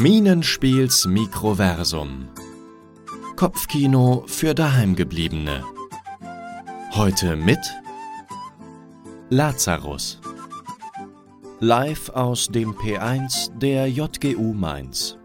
Minenspiels Mikroversum. Kopfkino für Daheimgebliebene. Heute mit Lazarus. Live aus dem P1 der JGU Mainz.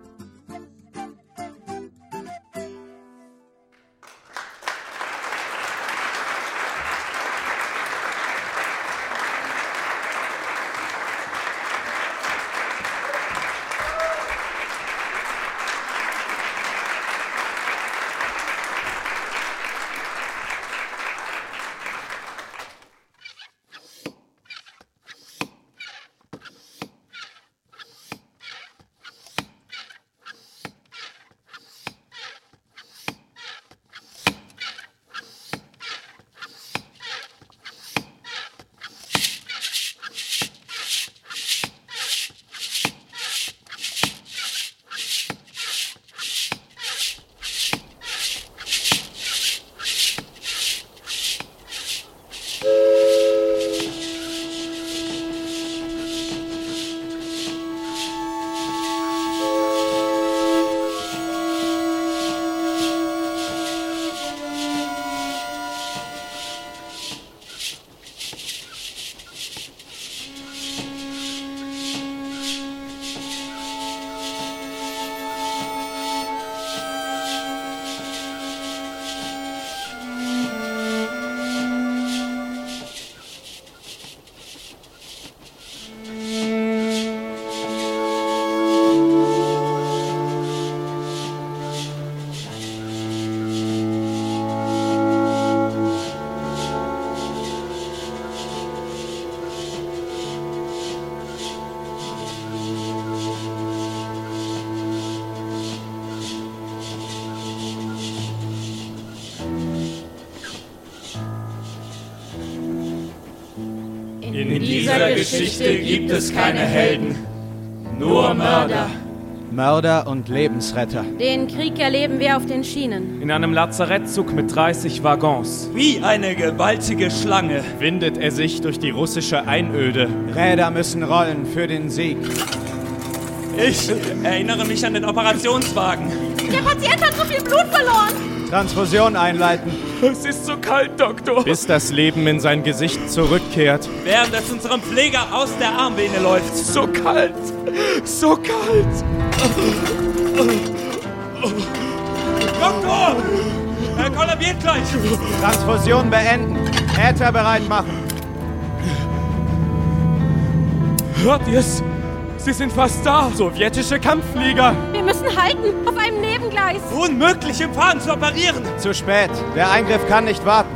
Dieser Geschichte gibt es keine Helden, nur Mörder. Mörder und Lebensretter. Den Krieg erleben wir auf den Schienen. In einem Lazarettzug mit 30 Waggons Wie eine gewaltige Schlange. windet er sich durch die russische Einöde. Räder müssen rollen für den Sieg. Ich erinnere mich an den Operationswagen. Der Patient hat so viel Blut verloren. Transfusion einleiten. Es ist so kalt, Doktor. Bis das Leben in sein Gesicht zurückkehrt. Während es unserem Pfleger aus der Armvene läuft. So kalt. So kalt. Doktor! Er kollabiert gleich. Transfusion beenden. Äther bereit machen. Hört ihr's? Sie sind fast da. Sowjetische Kampfflieger. Wir müssen halten, auf einem Nebengleis. Unmöglich im Fahren zu operieren. Zu spät. Der Eingriff kann nicht warten.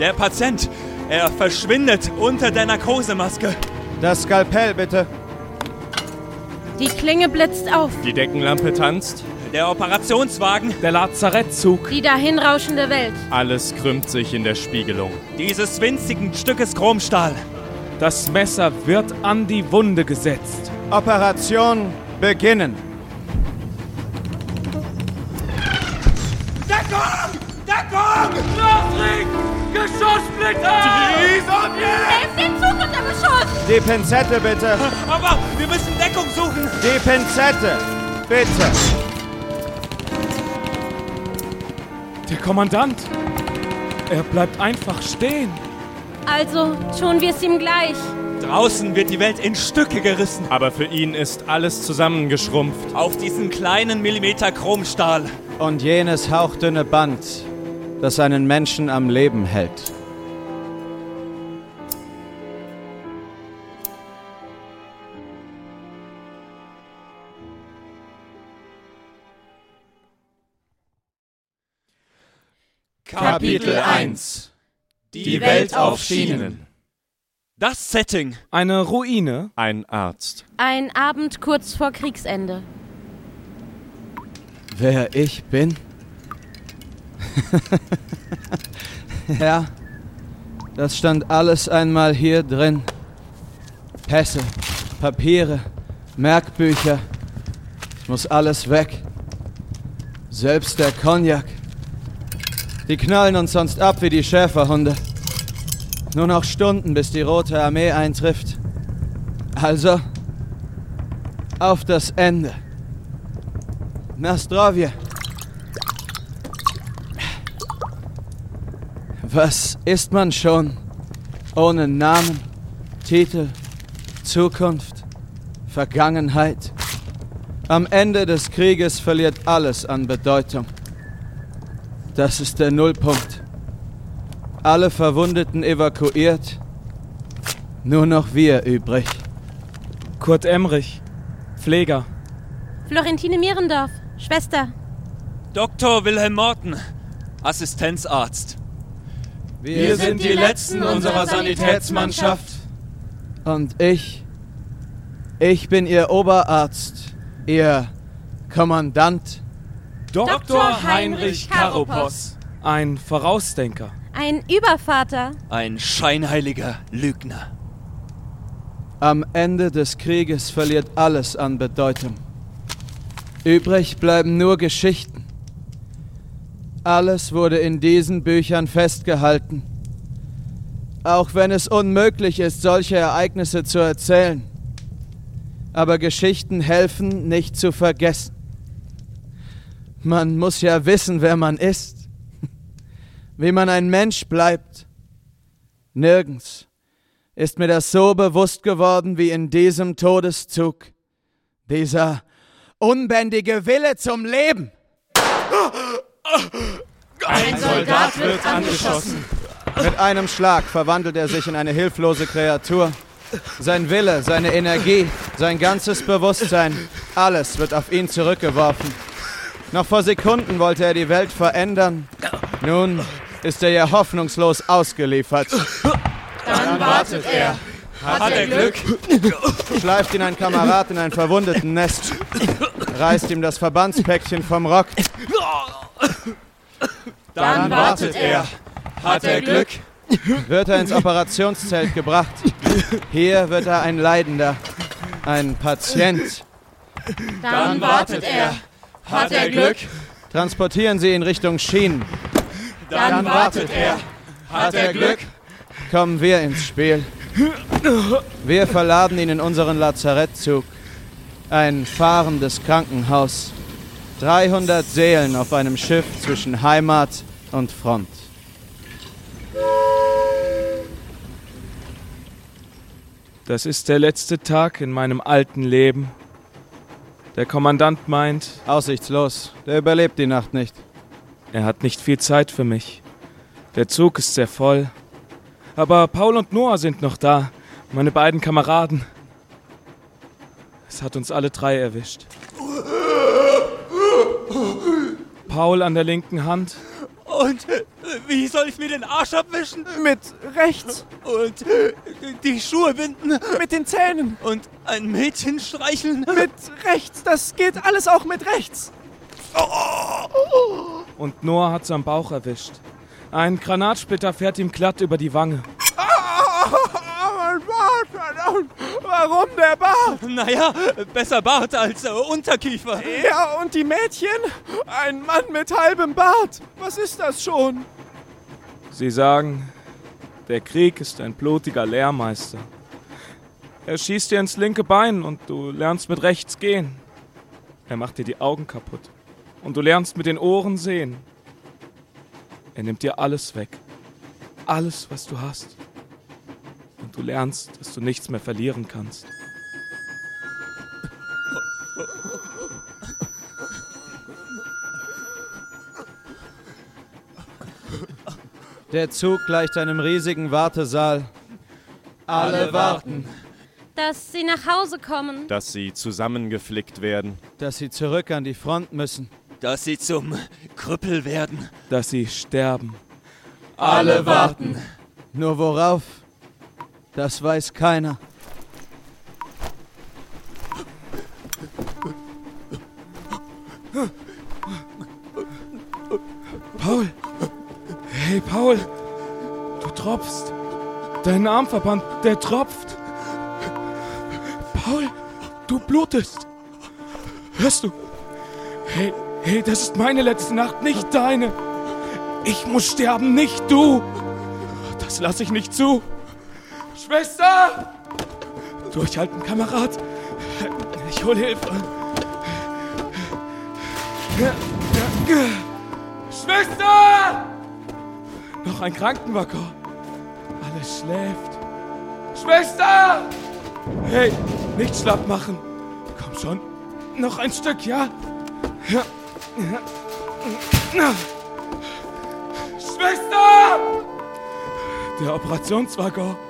Der Patient, er verschwindet unter der Narkosemaske. Das Skalpell bitte. Die Klinge blitzt auf. Die Deckenlampe tanzt. Der Operationswagen, Der Lazarettzug. Die dahinrauschende Welt. Alles krümmt sich in der Spiegelung. dieses winzigen Stückes Chromstahl. Das Messer wird an die Wunde gesetzt. Operation beginnen. Deckung! Deckung! Nachricht! Geschosssplitter! Helft den Zug unter Beschuss. Die Pinzette bitte. Aber wir müssen Deckung suchen! Die Pinzette. Bitte. Der Kommandant. Er bleibt einfach stehen. Also tun wir es ihm gleich. Draußen wird die Welt in Stücke gerissen. Aber für ihn ist alles zusammengeschrumpft. Auf diesen kleinen Millimeter Chromstahl. Und jenes hauchdünne Band, das einen Menschen am Leben hält. Kapitel 1 Die Welt auf Schienen. Das Setting. Eine Ruine. Ein Arzt. Ein Abend kurz vor Kriegsende. Wer ich bin? ja, das stand alles einmal hier drin. Pässe, Papiere, Merkbücher. Es muss alles weg. Selbst der Cognac. Die knallen uns sonst ab wie die Schäferhunde. Nur noch Stunden, bis die Rote Armee eintrifft. Also, auf das Ende. Nastrovje. Was ist man schon ohne Namen, Titel, Zukunft, Vergangenheit? Am Ende des Krieges verliert alles an Bedeutung. Das ist der Nullpunkt. Alle Verwundeten evakuiert, nur noch wir übrig. Kurt Emrich, Pfleger. Florentine Mierendorf, Schwester. Dr. Wilhelm Morten, Assistenzarzt. Wir, sind die Letzten unserer Sanitätsmannschaft. Und ich, ich bin Ihr Oberarzt, Ihr Kommandant. Dr. Heinrich Karopos. Ein Vorausdenker. Ein Übervater. Ein scheinheiliger Lügner. Am Ende des Krieges verliert alles an Bedeutung. Übrig bleiben nur Geschichten. Alles wurde in diesen Büchern festgehalten. Auch wenn es unmöglich ist, solche Ereignisse zu erzählen. Aber Geschichten helfen, nicht zu vergessen. Man muss ja wissen, wer man ist. Wie man ein Mensch bleibt. Nirgends ist mir das so bewusst geworden wie in diesem Todeszug. Dieser unbändige Wille zum Leben. Ein Soldat wird angeschossen. Mit einem Schlag verwandelt er sich in eine hilflose Kreatur. Sein Wille, seine Energie, sein ganzes Bewusstsein, alles wird auf ihn zurückgeworfen. Noch vor Sekunden wollte er die Welt verändern. Nun ist er ja hoffnungslos ausgeliefert. Dann wartet er. Hat er Glück? Schleift ihn ein Kamerad in ein verwundeten Nest. Reißt ihm das Verbandspäckchen vom Rock. Dann wartet er. Hat er Glück? Wird er ins Operationszelt gebracht. Hier wird er ein Leidender. Ein Patient. Dann wartet er. Hat er Glück? Transportieren Sie ihn Richtung Schienen. Dann wartet er. Hat er Glück? Kommen wir ins Spiel. Wir verladen ihn in unseren Lazarettzug. Ein fahrendes Krankenhaus. 300 Seelen auf einem Schiff zwischen Heimat und Front. Das ist der letzte Tag in meinem alten Leben. Der Kommandant meint, Aussichtslos. Der überlebt die Nacht nicht. er hat nicht viel Zeit für mich. Der Zug ist sehr voll. Aber Paul und Noah sind noch da, meine beiden Kameraden. Es hat uns alle drei erwischt. Paul an der linken Hand, Und wie soll ich mir den Arsch abwischen? Mit rechts, Und die Schuhe binden? mit den Zähnen, Und ein Mädchen streicheln? mit rechts. Das geht alles auch mit rechts. und Noah hat am Bauch erwischt. Ein Granatsplitter fährt ihm glatt über die Wange. mein Bart, verdammt. Warum der Bart? Naja, besser Bart als äh, Unterkiefer. Ja, und die Mädchen? Ein Mann mit halbem Bart. Was ist das schon? Sie sagen, der Krieg ist ein blutiger Lehrmeister. Er schießt dir ins linke Bein und du lernst mit rechts gehen. Er macht dir die Augen kaputt und du lernst mit den Ohren sehen. Er nimmt dir alles weg. Alles, was du hast. Und du lernst, dass du nichts mehr verlieren kannst. Der Zug gleicht einem riesigen Wartesaal. Alle warten, Dass sie nach Hause kommen. dass sie zusammengeflickt werden. dass sie zurück an die Front müssen. Dass sie zum Krüppel werden. Dass sie sterben. Alle warten. Nur worauf? Das weiß keiner. Paul! Hey, Paul! Du tropfst! Dein Armverband, der tropft! Paul! Du blutest! Hörst du? Hey, hey, das ist meine letzte Nacht, nicht deine! Ich muss sterben, nicht du! Das lasse ich nicht zu! Schwester! Durchhalten, Kamerad! Ich hol Hilfe. Schwester! Noch ein Krankenwagen. Alles schläft. Schwester! Hey, nicht schlapp machen. Komm schon. Noch ein Stück, ja? Ja. Schwester! Der Operationswagen.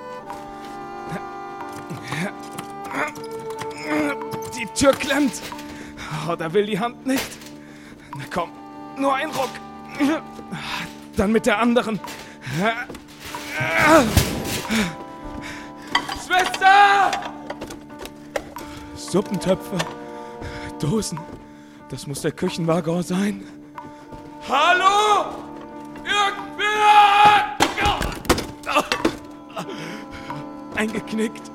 Tür klemmt. Oh, da will die Hand nicht. Na komm, nur ein Ruck. Dann mit der anderen. Schwester! Suppentöpfe, Dosen. Das muss der Küchenwagen sein. Hallo? Irgendwer! Eingeknickt.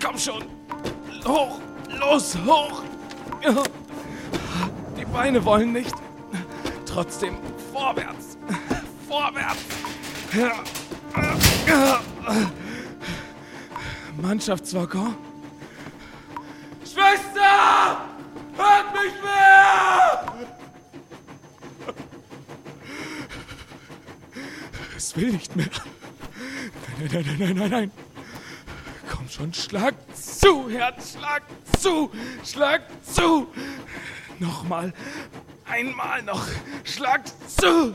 Komm schon. Hoch, los, hoch. Die Beine wollen nicht. Trotzdem vorwärts. Vorwärts. Mannschaftswaggon. Schwester! Hört mich wer! Es will nicht mehr. Nein, nein, nein, nein, nein, nein. Komm schon, schlag zu, Herz, schlag zu, schlag zu. Nochmal, einmal noch, schlag zu.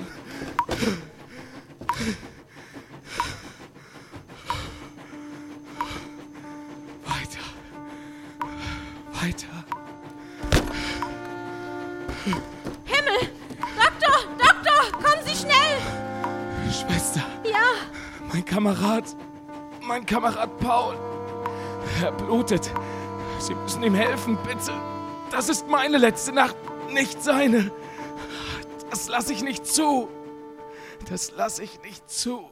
Weiter, weiter. Himmel! Doktor! Doktor! Kommen Sie schnell! Schwester, Ja, mein Kamerad, mein Kamerad Paul. Er blutet. Sie müssen ihm helfen, bitte. Das ist meine letzte Nacht, nicht seine. Das lasse ich nicht zu. Das lasse ich nicht zu.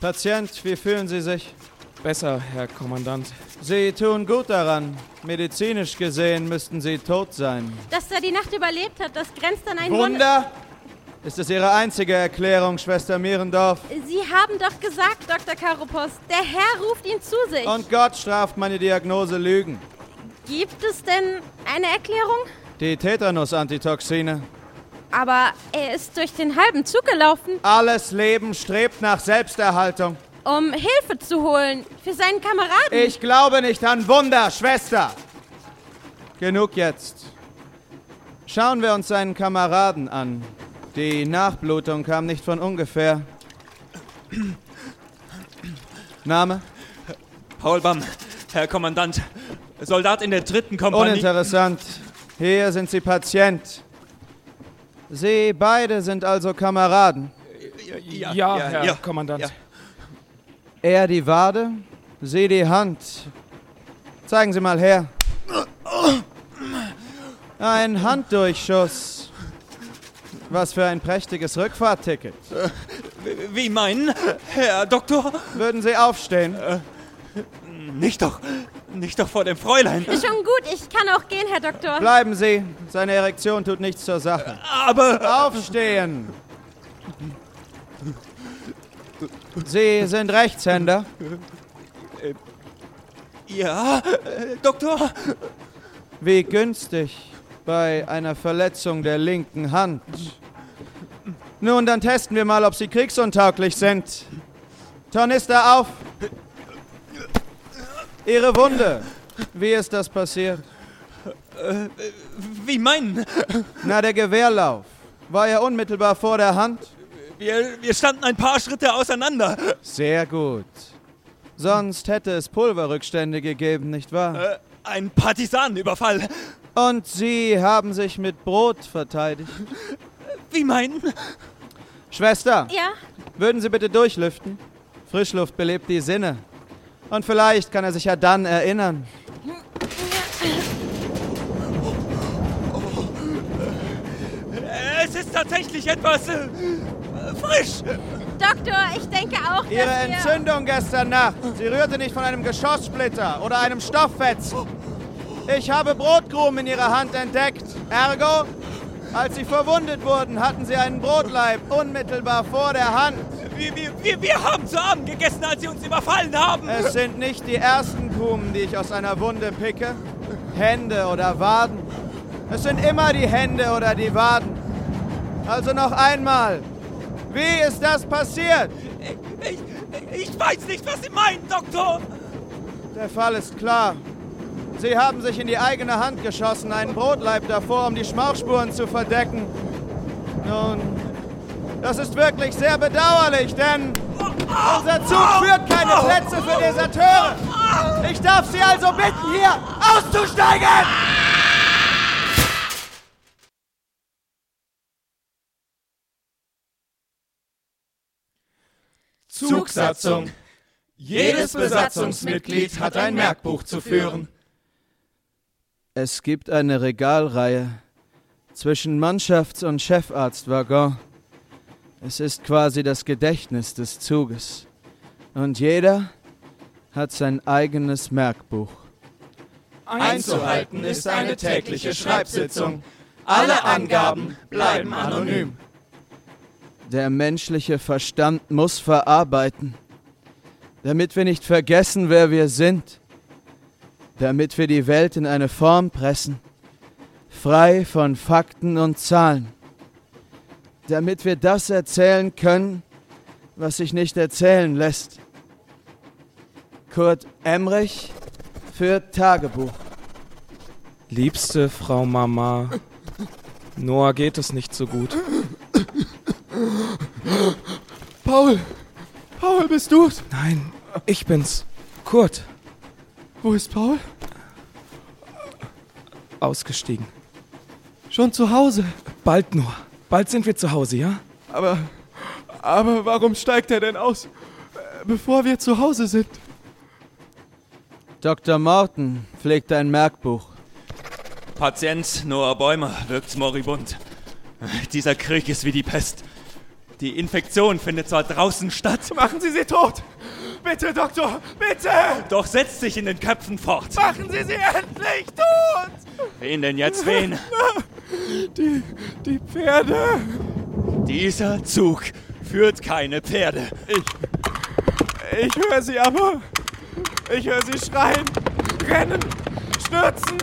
Patient, wie fühlen Sie sich? Besser, Herr Kommandant. Sie tun gut daran. Medizinisch gesehen müssten Sie tot sein. dass er die Nacht überlebt hat, das grenzt an ein Wunder. Wunder? Ist es Ihre einzige Erklärung, Schwester Mierendorf? Sie haben doch gesagt, Dr. Karopos, der Herr ruft ihn zu sich. Und Gott straft meine Diagnose Lügen. Gibt es denn eine Erklärung? Die Tetanus-Antitoxine. Aber er ist durch den halben Zug gelaufen, Alles Leben strebt nach Selbsterhaltung. Um Hilfe zu holen für seinen Kameraden. Ich glaube nicht an Wunder, Schwester. Genug jetzt. Schauen wir uns seinen Kameraden an. Die Nachblutung kam nicht von ungefähr. Name? Paul Bamm, Herr Kommandant. Soldat in der dritten Kompanie. Uninteressant. Hier sind Sie Patient. Sie beide sind also Kameraden. Ja, Herr Kommandant. ja. Er die Wade, Sie die Hand. Zeigen Sie mal her. Ein Handdurchschuss. Was für ein prächtiges Rückfahrtticket. Wie meinen, Herr Doktor? Würden Sie aufstehen? Nicht doch, nicht doch vor dem Fräulein. Ist schon gut, ich kann auch gehen, Herr Doktor. Bleiben Sie. Seine Erektion tut nichts zur Sache. Aber Aufstehen! Sie sind Rechtshänder. ja, äh, Doktor. Wie günstig bei einer Verletzung der linken Hand. Nun, dann testen wir mal, ob Sie kriegsuntauglich sind. Tornister auf! Ihre Wunde. Wie ist das passiert? Wie meinen? Na, der Gewehrlauf. War er unmittelbar vor der Hand? Wir, wir standen ein paar Schritte auseinander. Sehr gut. Sonst hätte es Pulverrückstände gegeben, nicht wahr? Äh, ein Partisanenüberfall. Und Sie haben sich mit Brot verteidigt. Wie meinen? Schwester, Ja, würden Sie bitte durchlüften? Frischluft belebt die Sinne. Und vielleicht kann er sich ja dann erinnern. Es ist tatsächlich etwas äh, frisch. Doktor, ich denke auch, Ihre dass wir... Entzündung gestern Nacht, sie rührte nicht von einem Geschosssplitter oder einem Stofffetzen. Ich habe Brotkrumen in Ihrer Hand entdeckt. Ergo, Als sie verwundet wurden, hatten sie einen Brotleib unmittelbar vor der Hand. Wir, wir, wir, wir haben zu Abend gegessen, als sie uns überfallen haben. Es sind nicht die ersten Krumen, die ich aus einer Wunde picke. Hände oder Waden. Es sind immer die Hände oder die Waden. Also noch einmal. Wie ist das passiert? Ich, ich weiß nicht, was Sie meinen, Doktor. Der Fall ist klar. Sie haben sich in die eigene Hand geschossen, einen Brotleib davor, um die Schmauchspuren zu verdecken. Nun, das ist wirklich sehr bedauerlich, denn unser Zug führt keine Plätze für Deserteure. Ich darf Sie also bitten, hier auszusteigen! Zugsatzung. Jedes Besatzungsmitglied hat ein Merkbuch zu führen. Es gibt eine Regalreihe zwischen Mannschafts- und Chefarztwaggon. Es ist quasi das Gedächtnis des Zuges. Und jeder hat sein eigenes Merkbuch. Einzuhalten ist eine tägliche Schreibsitzung. Alle Angaben bleiben anonym. Der menschliche Verstand muss verarbeiten, damit wir nicht vergessen, wer wir sind, damit wir die Welt in eine Form pressen, frei von Fakten und Zahlen, damit wir das erzählen können, was sich nicht erzählen lässt. Kurt Emrich für Tagebuch. Liebste Frau Mama, Noah geht es nicht so gut. Paul! Paul, bist du's? Nein, ich bin's. Kurt, Wo ist Paul? ausgestiegen. Schon zu Hause. Bald nur. Bald sind wir zu Hause, ja? Aber. Aber warum steigt er denn aus, bevor wir zu Hause sind? Dr. Morton pflegt ein Merkbuch. Patient Noah Bäumer wirkt moribund. Dieser Krieg ist wie die Pest. Die Infektion findet zwar draußen statt, Machen Sie sie tot! Bitte, Doktor! Bitte! doch setzt sich in den Köpfen fort. Machen Sie sie endlich tot! Wen denn jetzt wen? Die, die Pferde! Dieser Zug führt keine Pferde. Ich höre sie aber. Ich höre sie schreien, rennen, stürzen.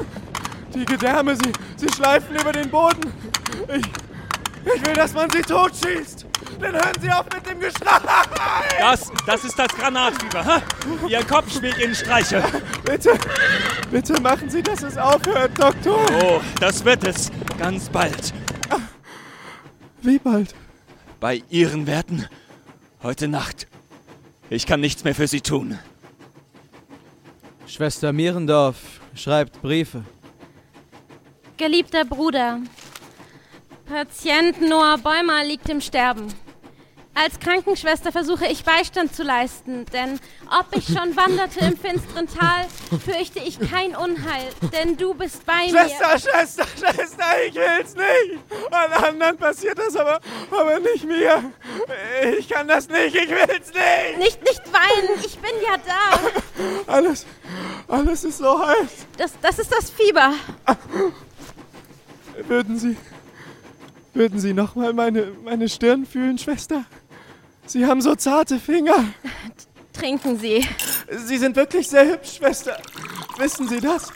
Die Gedärme, sie, sie schleifen über den Boden. Ich, ich will, dass man sie totschießt. Dann hören sie auf mit dem Geschrei. Das, das ist das Granatfieber. Ihr Kopf spielt Ihnen Streiche. Bitte, bitte machen Sie, dass es aufhört, Doktor. Oh, das wird es. Ganz bald. Wie bald? Bei Ihren Werten. Heute Nacht. Ich kann nichts mehr für Sie tun. Schwester Mierendorf schreibt Briefe. Geliebter Bruder, Patient Noah Bäumer liegt im Sterben. Als Krankenschwester versuche ich Beistand zu leisten, denn ob ich schon wanderte im finsteren Tal, fürchte ich kein Unheil, denn du bist bei mir. Schwester, Schwester, Schwester, ich will's nicht. An anderen passiert das, aber, aber nicht mir. Ich kann das nicht, ich will's nicht. Nicht, nicht weinen, ich bin ja da. Alles, alles ist so heiß. Das, das ist das Fieber. Würden Sie, würden Sie nochmal meine, meine Stirn fühlen, Schwester? Sie haben so zarte Finger. Trinken Sie. Sie sind wirklich sehr hübsch, Schwester. Wissen Sie das?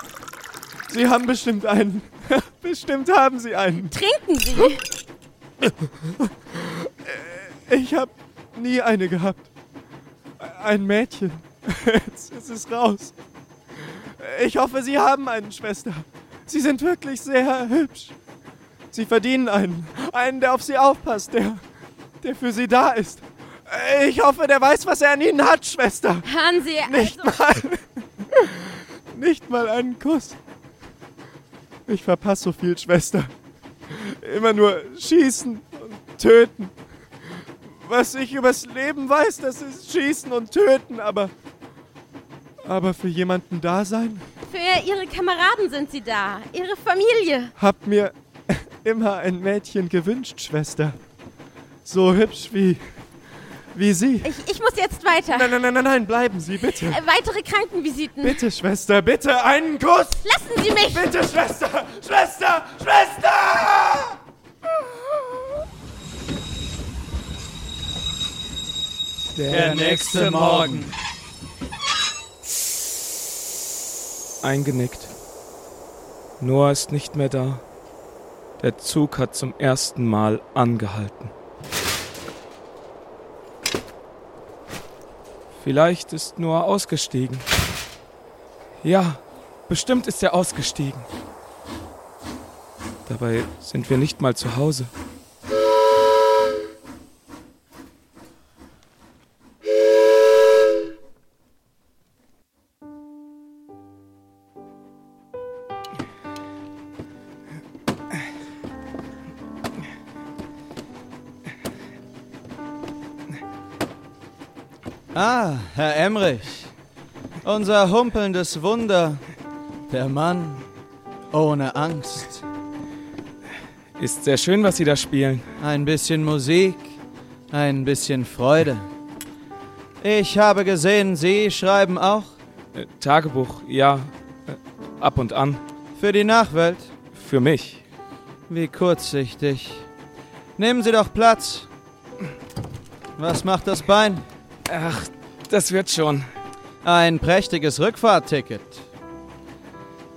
Sie haben bestimmt einen. bestimmt haben Sie einen. Trinken Sie. Ich habe nie eine gehabt. Ein Mädchen. Jetzt ist es raus. Ich hoffe, Sie haben einen, Schwester. Sie sind wirklich sehr hübsch. Sie verdienen einen. Einen, der auf Sie aufpasst, der, der für Sie da ist. Ich hoffe, der weiß, was er an Ihnen hat, Schwester. Hören Sie, Nicht also, mal. Nicht mal einen Kuss. Ich verpasse so viel, Schwester. Immer nur schießen und töten. Was ich übers Leben weiß, das ist schießen und töten, aber. Aber für jemanden da sein, für Ihre Kameraden sind Sie da, Ihre Familie. hab mir immer ein Mädchen gewünscht, Schwester. So hübsch wie wie Sie. Ich, ich muss jetzt weiter. Nein, nein, nein, nein, nein, bleiben Sie, bitte. Äh, weitere Krankenvisiten. Bitte, Schwester, bitte, einen Kuss. Lassen Sie mich. Bitte, Schwester, Schwester, Schwester! Der nächste Morgen. Eingenickt. Noah ist nicht mehr da. Der Zug hat zum ersten Mal angehalten. Vielleicht ist Noah ausgestiegen. Ja, bestimmt ist er ausgestiegen. Dabei sind wir nicht mal zu Hause. Emrich. Unser humpelndes Wunder. Der Mann ohne Angst. Ist sehr schön, was Sie da spielen. Ein bisschen Musik, ein bisschen Freude. Ich habe gesehen, Sie schreiben auch Äh, Tagebuch, ja. Äh, ab und an. für die Nachwelt. Für mich. Wie kurzsichtig. Nehmen Sie doch Platz. Was macht das Bein? Ach, das wird schon. Ein prächtiges Rückfahrtticket.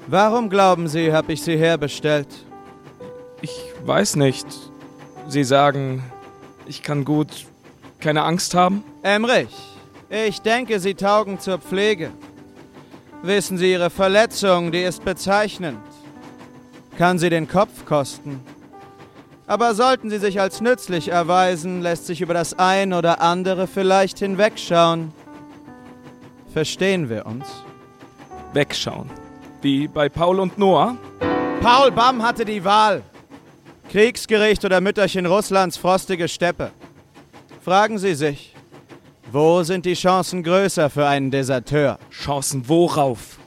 Warum glauben Sie, habe ich Sie herbestellt? Ich weiß nicht. Sie sagen, ich kann gut keine Angst haben? Emrich, ich denke, Sie taugen zur Pflege. Wissen Sie, Ihre Verletzung, die ist bezeichnend. Kann Sie den Kopf kosten. Aber sollten Sie sich als nützlich erweisen, lässt sich über das ein oder andere vielleicht hinwegschauen. Verstehen wir uns? Wegschauen. Wie bei Paul und Noah? Paul Bamm hatte die Wahl. Kriegsgericht oder Mütterchen Russlands frostige Steppe. Fragen Sie sich, wo sind die Chancen größer für einen Deserteur? Chancen worauf?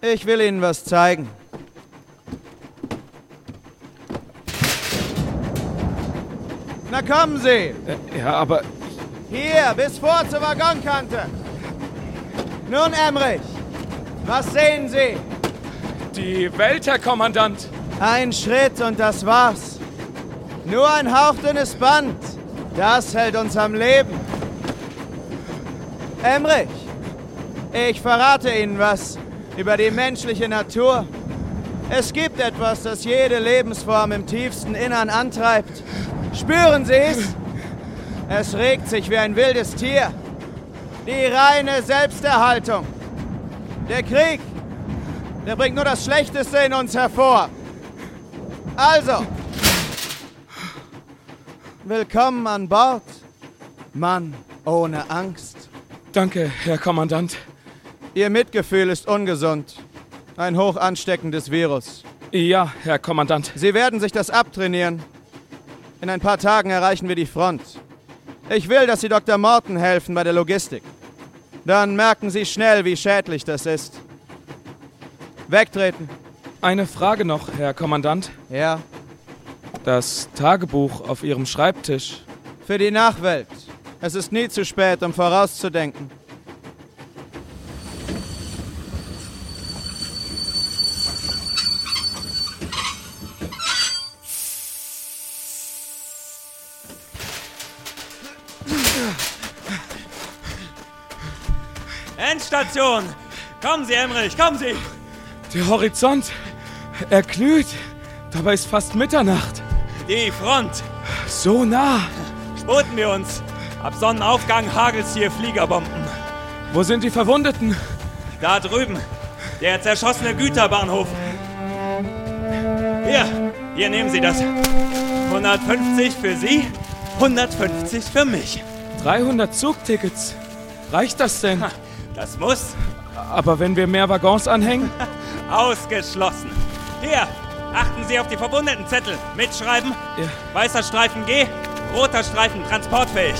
Ich will Ihnen was zeigen. Na kommen Sie! Äh, ja, aber Hier, bis vor zur Waggonkante. Nun, Emrich, was sehen Sie? die Welt, Herr Kommandant. Ein Schritt und das war's. Nur ein hauchdünnes Band. Das hält uns am Leben. Emrich, ich verrate Ihnen was über die menschliche Natur. Es gibt etwas, das jede Lebensform im tiefsten Innern antreibt. Spüren Sie es? Es regt sich wie ein wildes Tier. Die reine Selbsterhaltung. Der Krieg, der bringt nur das Schlechteste in uns hervor. Also, willkommen an Bord, Mann ohne Angst. Danke, Herr Kommandant. Ihr Mitgefühl ist ungesund. Ein hoch ansteckendes Virus. Ja, Herr Kommandant. Sie werden sich das abtrainieren. In ein paar Tagen erreichen wir die Front. Ich will, dass Sie Dr. Morton helfen bei der Logistik. Dann merken Sie schnell, wie schädlich das ist. Wegtreten. Eine Frage noch, Herr Kommandant. Ja, Das Tagebuch auf Ihrem Schreibtisch. für die Nachwelt. Es ist nie zu spät, um vorauszudenken. Endstation! Kommen Sie, Emrich, kommen Sie! Der Horizont, er glüht. Dabei ist fast Mitternacht. Die Front! So nah. Sputen wir uns! Ab Sonnenaufgang hagelt's hier Fliegerbomben. Wo sind die Verwundeten? Da drüben, der zerschossene Güterbahnhof. Hier, hier nehmen Sie das. 150 für Sie, 150 für mich. 300 Zugtickets. Reicht das denn? Ha, Das muss Aber wenn wir mehr Waggons anhängen? ausgeschlossen. Hier, achten Sie auf die verbundenen Zettel. Mitschreiben. Ja. Weißer Streifen G, roter Streifen transportfähig.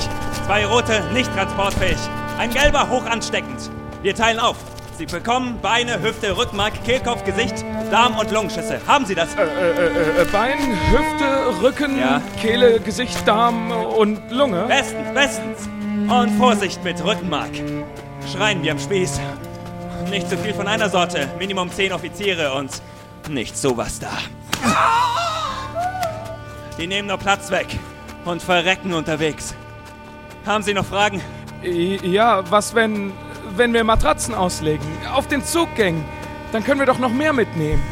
Zwei rote nicht transportfähig. Ein gelber hoch ansteckend. Wir teilen auf. Sie bekommen Beine, Hüfte, Rückenmark, Kehlkopf, Gesicht, Darm- und Lungenschüsse. Haben Sie das? Äh, äh, äh, Bein, Hüfte, Rücken, Ja. Kehle, Gesicht, Darm und Lunge. Bestens, bestens. Und Vorsicht mit Rückenmark. Schreien wir am Spieß. Nicht zu viel von einer Sorte. Minimum zehn Offiziere und nicht sowas da. Die nehmen nur Platz weg und verrecken unterwegs. Haben Sie noch Fragen? Ja, was wenn, wenn wir Matratzen auslegen? Auf den Zuggängen? Dann können wir doch noch mehr mitnehmen.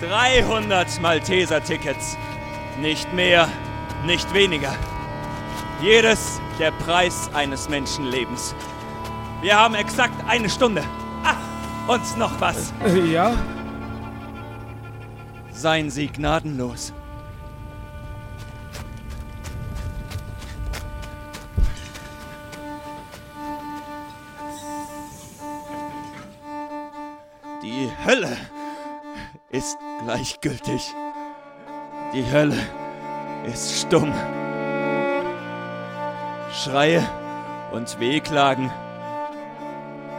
300 Malteser-Tickets. Nicht mehr, nicht weniger. Jedes der Preis eines Menschenlebens. Wir haben exakt eine Stunde. Ah, und noch was. Ja? Seien Sie gnadenlos. Die Hölle ist gleichgültig. Die Hölle ist stumm. Schreie und Wehklagen.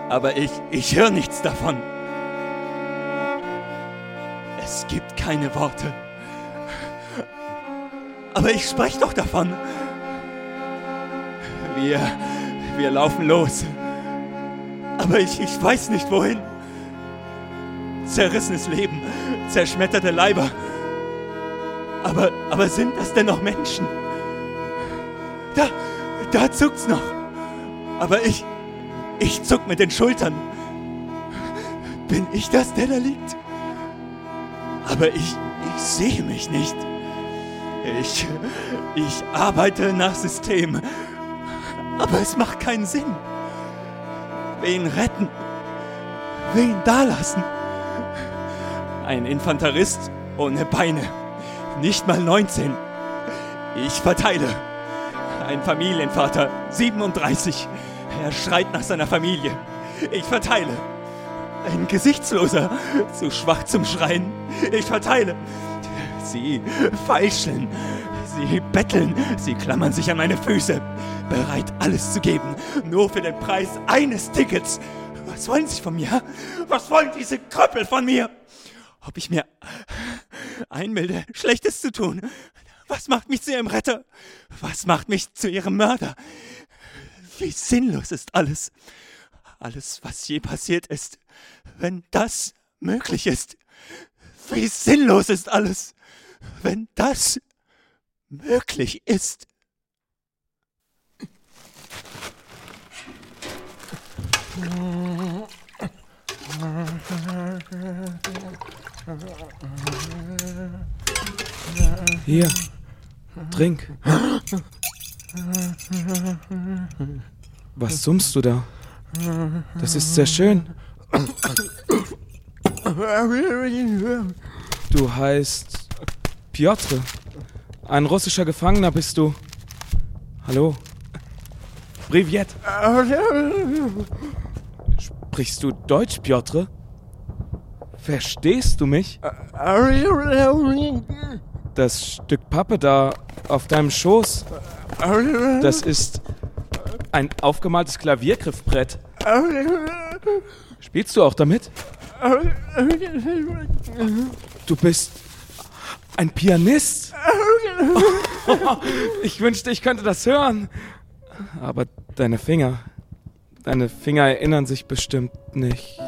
Aber ich, ich höre nichts davon. Es gibt keine Worte. Aber ich spreche doch davon. Wir, wir laufen los. Aber ich, ich weiß nicht wohin. Zerrissenes Leben, zerschmetterte Leiber. Aber, aber sind das denn noch Menschen? Da, da zuckt's noch. Aber ich, ich zuck mit den Schultern. Bin ich das, der da liegt? Aber ich, ich sehe mich nicht. Ich, ich arbeite nach System. Aber es macht keinen Sinn. Wen retten? Wen dalassen? Ein Infanterist ohne Beine. Nicht mal 19. Ich verteile. Ein Familienvater, 37. Er schreit nach seiner Familie. Ich verteile. Ein Gesichtsloser, zu schwach zum Schreien. Ich verteile. Sie feischeln. Sie betteln. Sie klammern sich an meine Füße. Bereit, alles zu geben. Nur für den Preis eines Tickets. Was wollen Sie von mir? Was wollen diese Kröppel von mir? Ob ich mir einbilde, Schlechtes zu tun? Was macht mich zu Ihrem Retter? Was macht mich zu Ihrem Mörder? Wie sinnlos ist alles. Alles, was je passiert ist. Wenn das möglich ist. Wie sinnlos ist alles. Wenn das möglich ist. Hier, trink. Was summst du da? Das ist sehr schön. Du heißt Piotr. Ein russischer Gefangener bist du. Hallo. Privet. Sprichst du Deutsch, Piotr? Verstehst du mich? Das Stück Pappe da auf deinem Schoß, das ist ein aufgemaltes Klaviergriffbrett. Spielst du auch damit? Du bist ein Pianist. Ich wünschte, ich könnte das hören. Aber deine Finger, deine Finger erinnern sich bestimmt nicht.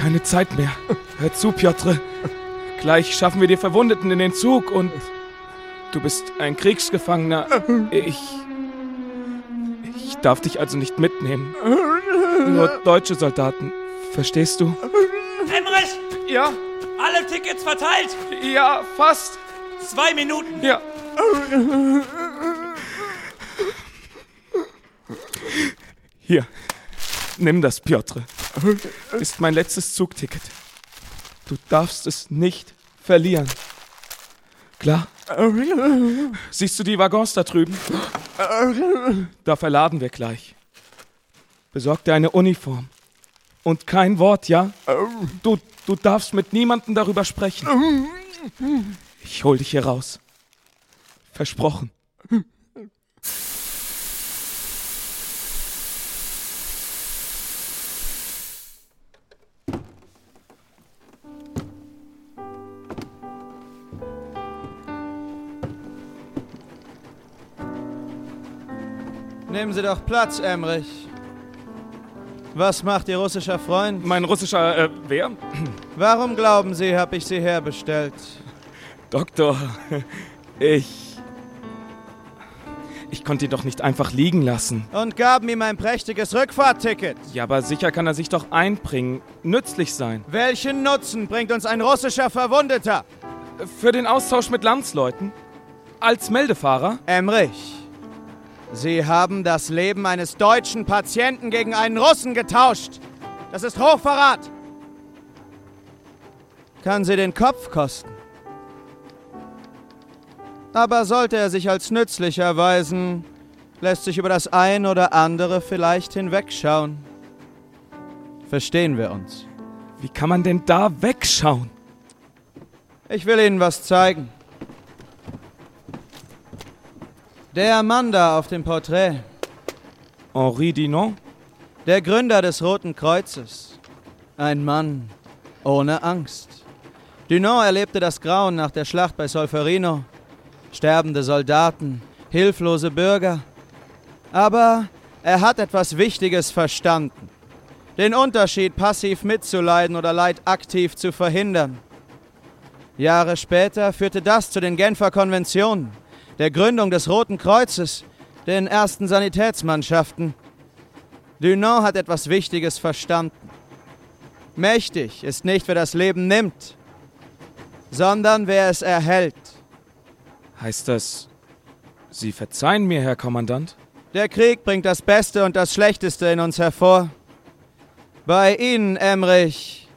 Keine Zeit mehr. Hör zu, Piotr. Gleich schaffen wir die Verwundeten in den Zug und du bist ein Kriegsgefangener. Ich. Ich darf dich also nicht mitnehmen. Nur deutsche Soldaten. Verstehst du? Emrich! Ja, Alle Tickets verteilt! ja, fast. Zwei Minuten! Ja. Hier, nimm das, Piotr. Ist mein letztes Zugticket. Du darfst es nicht verlieren. Klar? Siehst du die Waggons da drüben? Da verladen wir gleich. Besorg dir eine Uniform. Und kein Wort, ja? Du, du darfst mit niemandem darüber sprechen. Ich hol dich hier raus. Versprochen. Nehmen Sie doch Platz, Emrich. Was macht Ihr russischer Freund? Mein russischer, äh, wer? Warum glauben Sie, habe ich Sie herbestellt? Doktor, ich. Ich konnte ihn doch nicht einfach liegen lassen. Und gaben ihm ein prächtiges Rückfahrtticket. Ja, aber sicher kann er sich doch einbringen, nützlich sein. Welchen Nutzen bringt uns ein russischer Verwundeter? Für den Austausch mit Landsleuten? Als Meldefahrer? Emrich, Sie haben das Leben eines deutschen Patienten gegen einen Russen getauscht. Das ist Hochverrat. Kann Sie den Kopf kosten. Aber sollte er sich als nützlich erweisen, lässt sich über das ein oder andere vielleicht hinwegschauen. Verstehen wir uns? Wie kann man denn da wegschauen? Ich will Ihnen was zeigen. Der Mann da auf dem Porträt, Henri Dinon? der Gründer des Roten Kreuzes. Ein Mann ohne Angst. Dunant erlebte das Grauen nach der Schlacht bei Solferino. Sterbende Soldaten, hilflose Bürger. Aber er hat etwas Wichtiges verstanden. Den Unterschied, passiv mitzuleiden oder Leid aktiv zu verhindern. Jahre später führte das zu den Genfer Konventionen, der Gründung des Roten Kreuzes, den ersten Sanitätsmannschaften. Dunant hat etwas Wichtiges verstanden. Mächtig ist nicht, wer das Leben nimmt, sondern wer es erhält. Heißt das, Sie verzeihen mir, Herr Kommandant? Der Krieg bringt das Beste und das Schlechteste in uns hervor. Bei Ihnen, Emrich,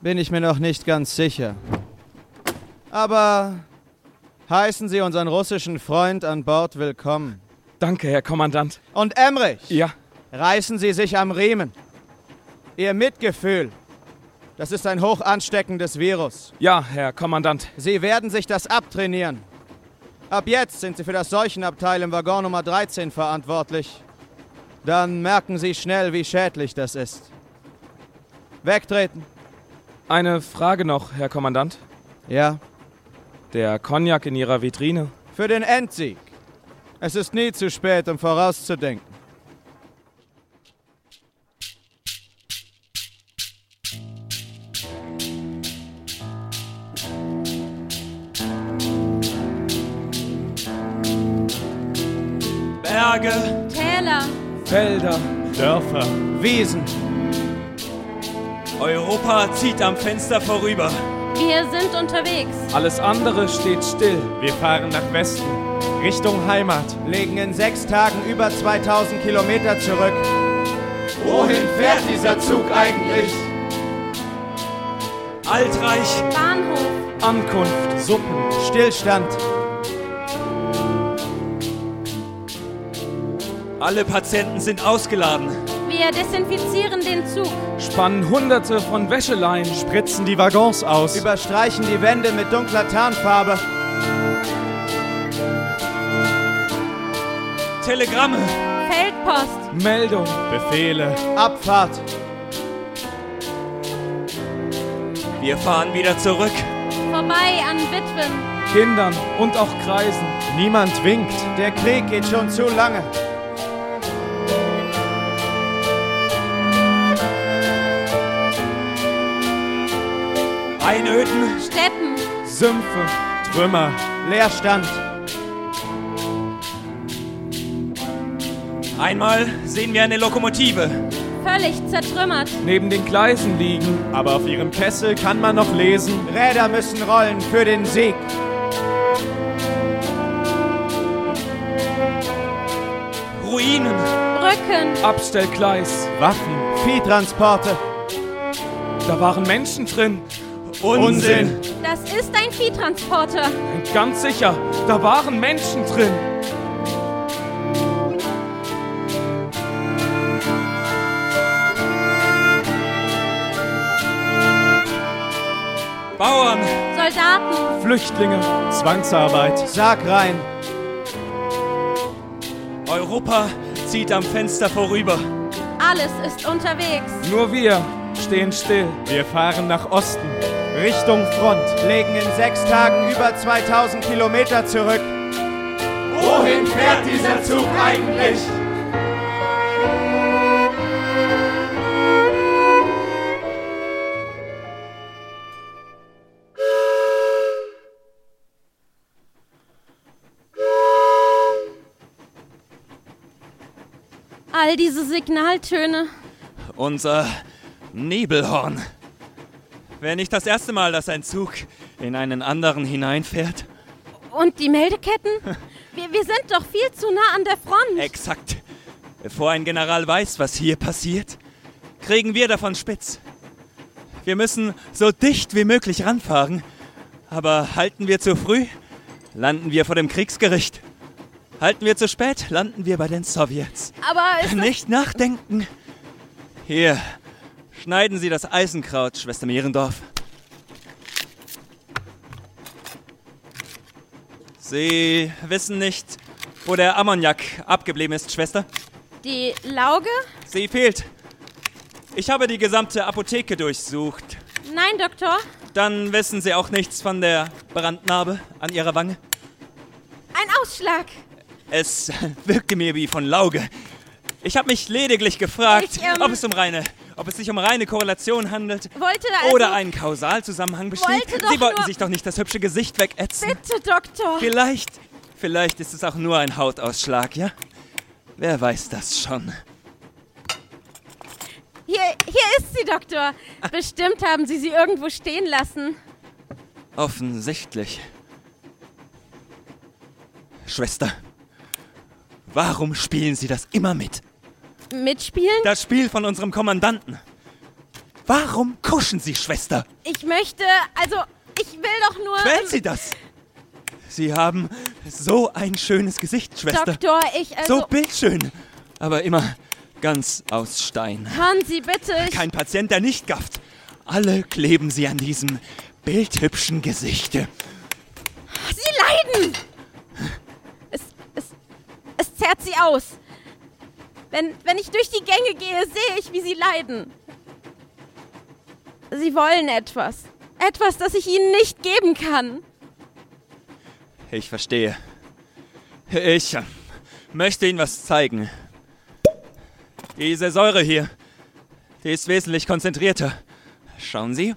bin ich mir noch nicht ganz sicher. Aber heißen Sie unseren russischen Freund an Bord willkommen. Danke, Herr Kommandant. Und Emrich, Ja, reißen Sie sich am Riemen. Ihr Mitgefühl, das ist ein hoch ansteckendes Virus. ja, Herr Kommandant. Sie werden sich das abtrainieren. Ab jetzt sind Sie für das Seuchenabteil im Waggon Nummer 13 verantwortlich. Dann merken Sie schnell, wie schädlich das ist. Wegtreten. Eine Frage noch, Herr Kommandant. Ja, Der Cognac in Ihrer Vitrine. für den Endsieg. Es ist nie zu spät, um vorauszudenken. Berge, Täler, Felder. Dörfer. Wiesen, Europa zieht am Fenster vorüber. Wir sind unterwegs. Alles andere steht still. Wir fahren nach Westen. Richtung Heimat. legen in sechs Tagen über 2000 Kilometer zurück. Wohin fährt dieser Zug eigentlich? Altreich, Bahnhof, Ankunft. Suppen. Stillstand. alle Patienten sind ausgeladen. Wir desinfizieren den Zug. Spannen hunderte von Wäscheleien. Spritzen die Waggons aus. Überstreichen die Wände mit dunkler Tarnfarbe. Telegramme, Feldpost, Meldung. Befehle. Abfahrt. wir fahren wieder zurück. vorbei an Witwen. Kindern und auch Kreisen. Niemand winkt. Der Krieg geht schon zu lange. Einöden, Städten, Sümpfe. Trümmer. Leerstand. einmal sehen wir eine Lokomotive. völlig zertrümmert. Neben den Gleisen liegen. Aber auf ihrem Kessel kann man noch lesen. Räder müssen rollen für den Sieg. Ruinen, Brücken, Abstellgleis. Waffen. Viehtransporte. Da waren Menschen drin. Unsinn. das ist ein Viehtransporter. Ganz sicher, da waren Menschen drin. Bauern, Soldaten, Flüchtlinge. Zwangsarbeit. Sarg rein. Europa zieht am Fenster vorüber. alles ist unterwegs. Nur wir stehen still. Wir fahren nach Osten. Richtung Front, legen in sechs Tagen über 2000 Kilometer zurück. Wohin fährt dieser Zug eigentlich? All diese Signaltöne. Unser Nebelhorn. Wäre nicht das erste Mal, dass ein Zug in einen anderen hineinfährt. Und die Meldeketten? Wir, wir sind doch viel zu nah an der Front. Exakt. Bevor ein General weiß, was hier passiert, kriegen wir davon spitz. Wir müssen so dicht wie möglich ranfahren. Aber halten wir zu früh, landen wir vor dem Kriegsgericht. Halten wir zu spät, landen wir bei den Sowjets. Aber ist Nicht nachdenken. Hier, schneiden Sie das Eisenkraut, Schwester Mehrendorf. Sie wissen nicht, wo der Ammoniak abgeblieben ist, Schwester? die Lauge? Sie fehlt. Ich habe die gesamte Apotheke durchsucht. Nein, Doktor. Dann wissen Sie auch nichts von der Brandnarbe an Ihrer Wange? Ein Ausschlag. Es wirkte mir wie von Lauge. Ich habe mich lediglich gefragt, Ich, ähm, ob, es um reine, ob es sich um reine Korrelation handelt also... oder einen Kausalzusammenhang besteht. Sie wollten sich doch nicht das hübsche Gesicht wegätzen. Bitte, Doktor. Vielleicht, vielleicht ist es auch nur ein Hautausschlag, ja? Wer weiß das schon? Hier, hier ist sie, Doktor. Bestimmt haben Sie sie irgendwo stehen lassen. Offensichtlich. Schwester, warum spielen Sie das immer mit? Mitspielen? Das Spiel von unserem Kommandanten. Warum kuschen Sie, Schwester? Ich möchte... Also, ich will doch nur... Quält Sie das? Sie haben so ein schönes Gesicht, Schwester. Doktor, ich... Also, So bildschön. Aber immer ganz aus Stein. hören Sie bitte. Ich, Kein Patient, der nicht gafft. Alle kleben sie an diesem bildhübschen Gesichte. Sie leiden! Es, es, es zerrt Sie aus. Wenn, wenn ich durch die Gänge gehe, sehe ich, wie Sie leiden. Sie wollen etwas. Etwas, das ich Ihnen nicht geben kann. Ich verstehe. Ich äh, möchte Ihnen was zeigen. Diese Säure hier, die ist wesentlich konzentrierter. Schauen Sie.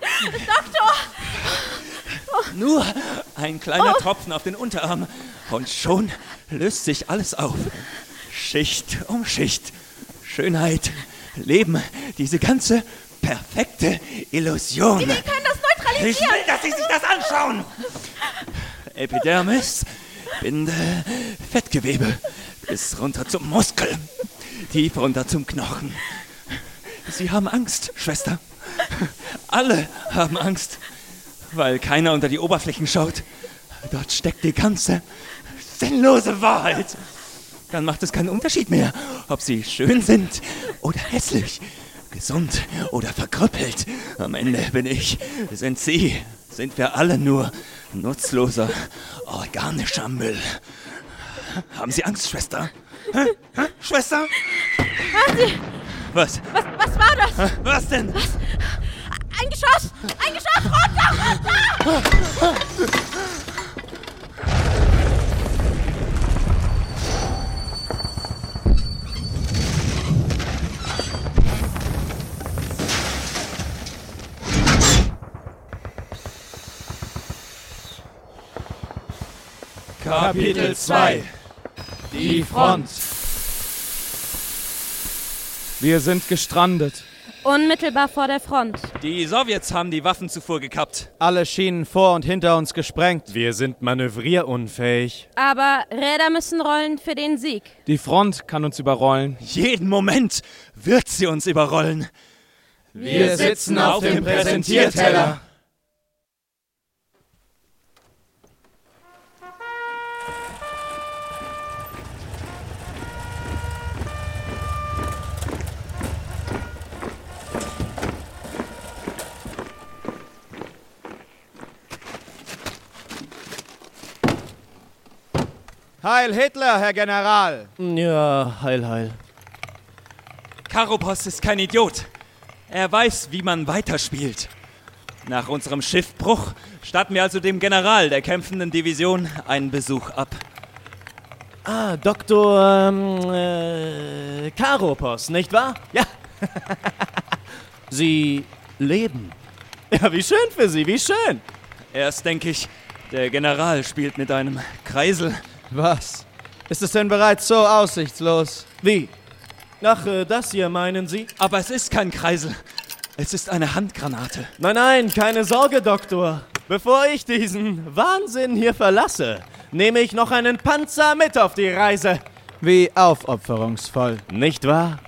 Doktor! Nur ein kleiner Tropfen auf den Unterarm und schon löst sich alles auf. Schicht um Schicht. Schönheit, Leben, diese ganze perfekte Illusion. Sie können das Ich neutralisieren! will, dass Sie sich das anschauen. Epidermis, Binde, Fettgewebe, bis runter zum Muskel, tief runter zum Knochen. Sie haben Angst, Schwester. Alle haben Angst, weil keiner unter die Oberflächen schaut. Dort steckt die ganze sinnlose Wahrheit. Dann macht es keinen Unterschied mehr, ob sie schön sind oder hässlich, gesund oder verkrüppelt. Am Ende bin ich, sind Sie, sind wir alle nur nutzloser, organischer Müll. Haben Sie Angst, Schwester? Hä? Hä? Schwester? Hören Sie! Was? Was, was war das? Was denn? Ein Geschoss! Ein Geschoss! Runter! Runter! Kapitel 2 Die Front. Wir sind gestrandet. Unmittelbar vor der Front. Die Sowjets haben die Waffenzufuhr gekappt. Alle Schienen vor und hinter uns gesprengt. Wir sind manövrierunfähig. Aber Räder müssen rollen für den Sieg. Die Front kann uns überrollen. Jeden Moment wird sie uns überrollen. Wir sitzen auf dem Präsentierteller. Heil Hitler, Herr General! Ja, heil, heil. Karopos ist kein Idiot. Er weiß, wie man weiterspielt. Nach unserem Schiffbruch statten wir also dem General der kämpfenden Division einen Besuch ab. Ah, Dr. Ähm, äh, Karopos, nicht wahr? Ja. Sie leben. Ja, wie schön für Sie, wie schön. Erst denke ich, der General spielt mit einem Kreisel. Was? Ist es denn bereits so aussichtslos? Wie? Ach, äh, das hier meinen Sie? Aber es ist kein Kreisel. Es ist eine Handgranate. Nein, nein, keine Sorge, Doktor. Bevor ich diesen Wahnsinn hier verlasse, nehme ich noch einen Panzer mit auf die Reise. Wie aufopferungsvoll. Nicht wahr?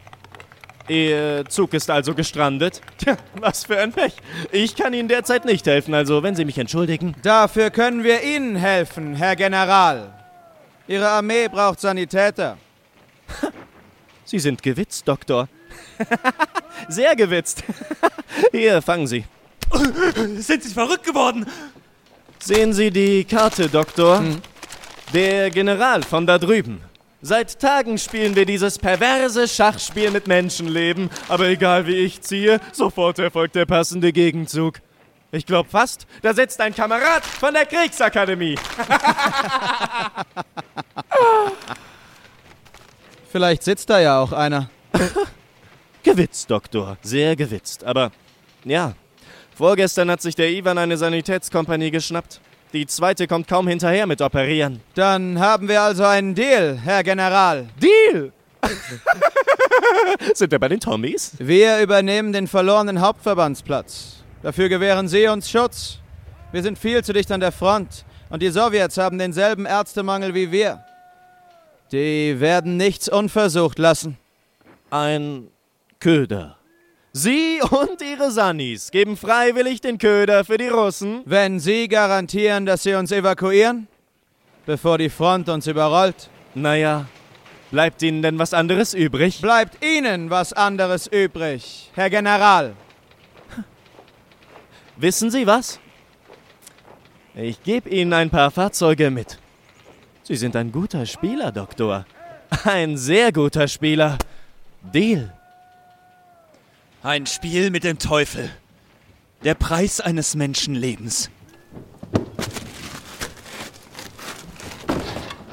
Ihr Zug ist also gestrandet? Tja, was für ein Pech. Ich kann Ihnen derzeit nicht helfen, also wenn Sie mich entschuldigen. Dafür können wir Ihnen helfen, Herr General. Ihre Armee braucht Sanitäter. Sie sind gewitzt, Doktor. Sehr gewitzt. Hier, fangen Sie. Sind Sie verrückt geworden? Sehen Sie die Karte, Doktor? Der General von da drüben. Seit Tagen spielen wir dieses perverse Schachspiel mit Menschenleben, aber egal wie ich ziehe, sofort erfolgt der passende Gegenzug. Ich glaube fast, da sitzt ein Kamerad von der Kriegsakademie. Vielleicht sitzt da ja auch einer. Gewitzt, Doktor. Sehr gewitzt. Aber ja, vorgestern hat sich der Ivan eine Sanitätskompanie geschnappt. Die zweite kommt kaum hinterher mit Operieren. Dann haben wir also einen Deal, Herr General. Deal! Sind wir bei den Tommys? Wir übernehmen den verlorenen Hauptverbandsplatz. Dafür gewähren Sie uns Schutz. Wir sind viel zu dicht an der Front und die Sowjets haben denselben Ärztemangel wie wir. Die werden nichts unversucht lassen. Ein Köder. Sie und Ihre Sannis geben freiwillig den Köder für die Russen? Wenn Sie garantieren, dass Sie uns evakuieren, bevor die Front uns überrollt, Naja, bleibt Ihnen denn was anderes übrig? bleibt Ihnen was anderes übrig, Herr General. Wissen Sie was? Ich gebe Ihnen ein paar Fahrzeuge mit. Sie sind ein guter Spieler, Doktor. Ein sehr guter Spieler. Deal. Ein Spiel mit dem Teufel. Der Preis eines Menschenlebens.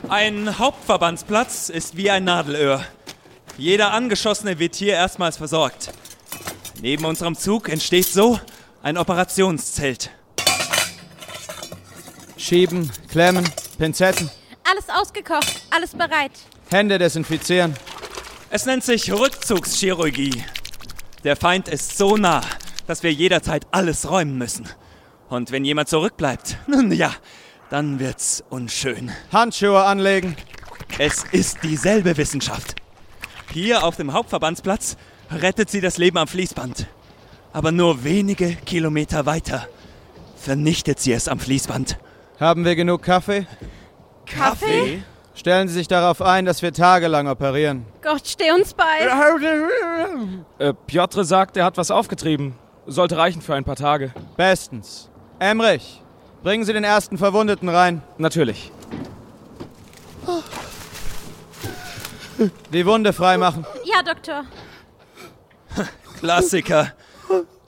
Ein Hauptverbandsplatz ist wie ein Nadelöhr. Jeder Angeschossene wird hier erstmals versorgt. Neben unserem Zug entsteht so ein Operationszelt. Schieben, klemmen, Pinzetten, Alles ausgekocht, alles bereit. Hände desinfizieren. Es nennt sich Rückzugschirurgie. Der Feind ist so nah, dass wir jederzeit alles räumen müssen. Und wenn jemand zurückbleibt, nun ja, dann wird's unschön. Handschuhe anlegen. Es ist dieselbe Wissenschaft. Hier auf dem Hauptverbandsplatz rettet sie das Leben am Fließband. Aber nur wenige Kilometer weiter vernichtet sie es am Fließband. Haben wir genug Kaffee? Kaffee? Stellen Sie sich darauf ein, dass wir tagelang operieren. Gott, steh uns bei. Äh, Piotr sagt, er hat was aufgetrieben. Sollte reichen für ein paar Tage. Bestens. Emrich, bringen Sie den ersten Verwundeten rein. Natürlich. Die Wunde freimachen. Ja, Doktor. Klassiker.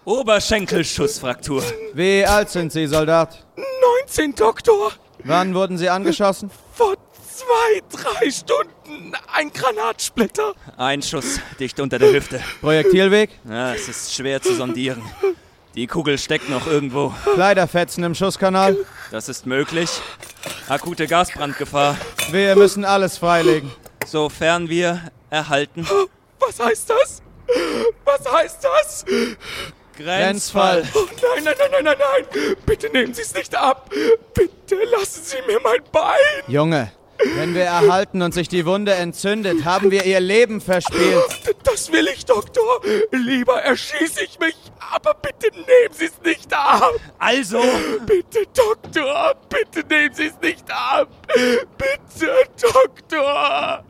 Oberschenkelschussfraktur. Wie alt sind Sie, Soldat? 19, Doktor! Wann wurden Sie angeschossen? Vor zwei, drei Stunden ein Granatsplitter. Ein Schuss dicht unter der Hüfte. Projektilweg? Ja, es ist schwer zu sondieren. Die Kugel steckt noch irgendwo. Kleiderfetzen im Schusskanal? Das ist möglich. Akute Gasbrandgefahr. Wir müssen alles freilegen. Sofern wir erhalten. Was heißt das? Was heißt das? Grenzfall. Oh nein, nein, nein, nein, nein, nein! Bitte nehmen Sie es nicht ab! Bitte lassen Sie mir mein Bein! Junge, wenn wir erhalten und sich die Wunde entzündet, haben wir ihr Leben verspielt. Das will ich, Doktor! Lieber erschieße ich mich, aber bitte nehmen Sie es nicht ab! Also, Bitte, Doktor! Bitte nehmen Sie es nicht ab! Bitte, Doktor!